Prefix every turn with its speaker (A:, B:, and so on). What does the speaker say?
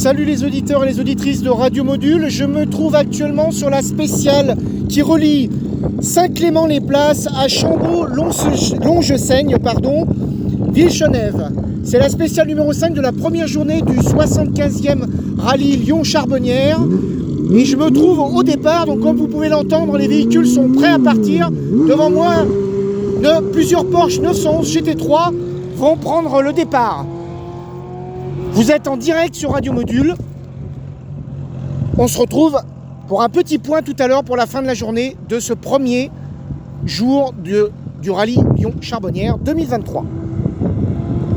A: Salut les auditeurs et les auditrices de Radio Module. Je me trouve actuellement sur la spéciale qui relie Saint-Clément-les-Places à Chambaud-Longe-Seigne, pardon, Villechenève. C'est la spéciale numéro 5 de la première journée du 75e rallye Lyon-Charbonnière. Et je me trouve au départ, donc comme vous pouvez l'entendre, les véhicules sont prêts à partir. Devant moi, de, plusieurs Porsche 911 GT3 vont prendre le départ. Vous êtes en direct sur Radio Module. On se retrouve pour un petit point tout à l'heure pour la fin de la journée de ce premier jour du rallye Lyon-Charbonnière 2023.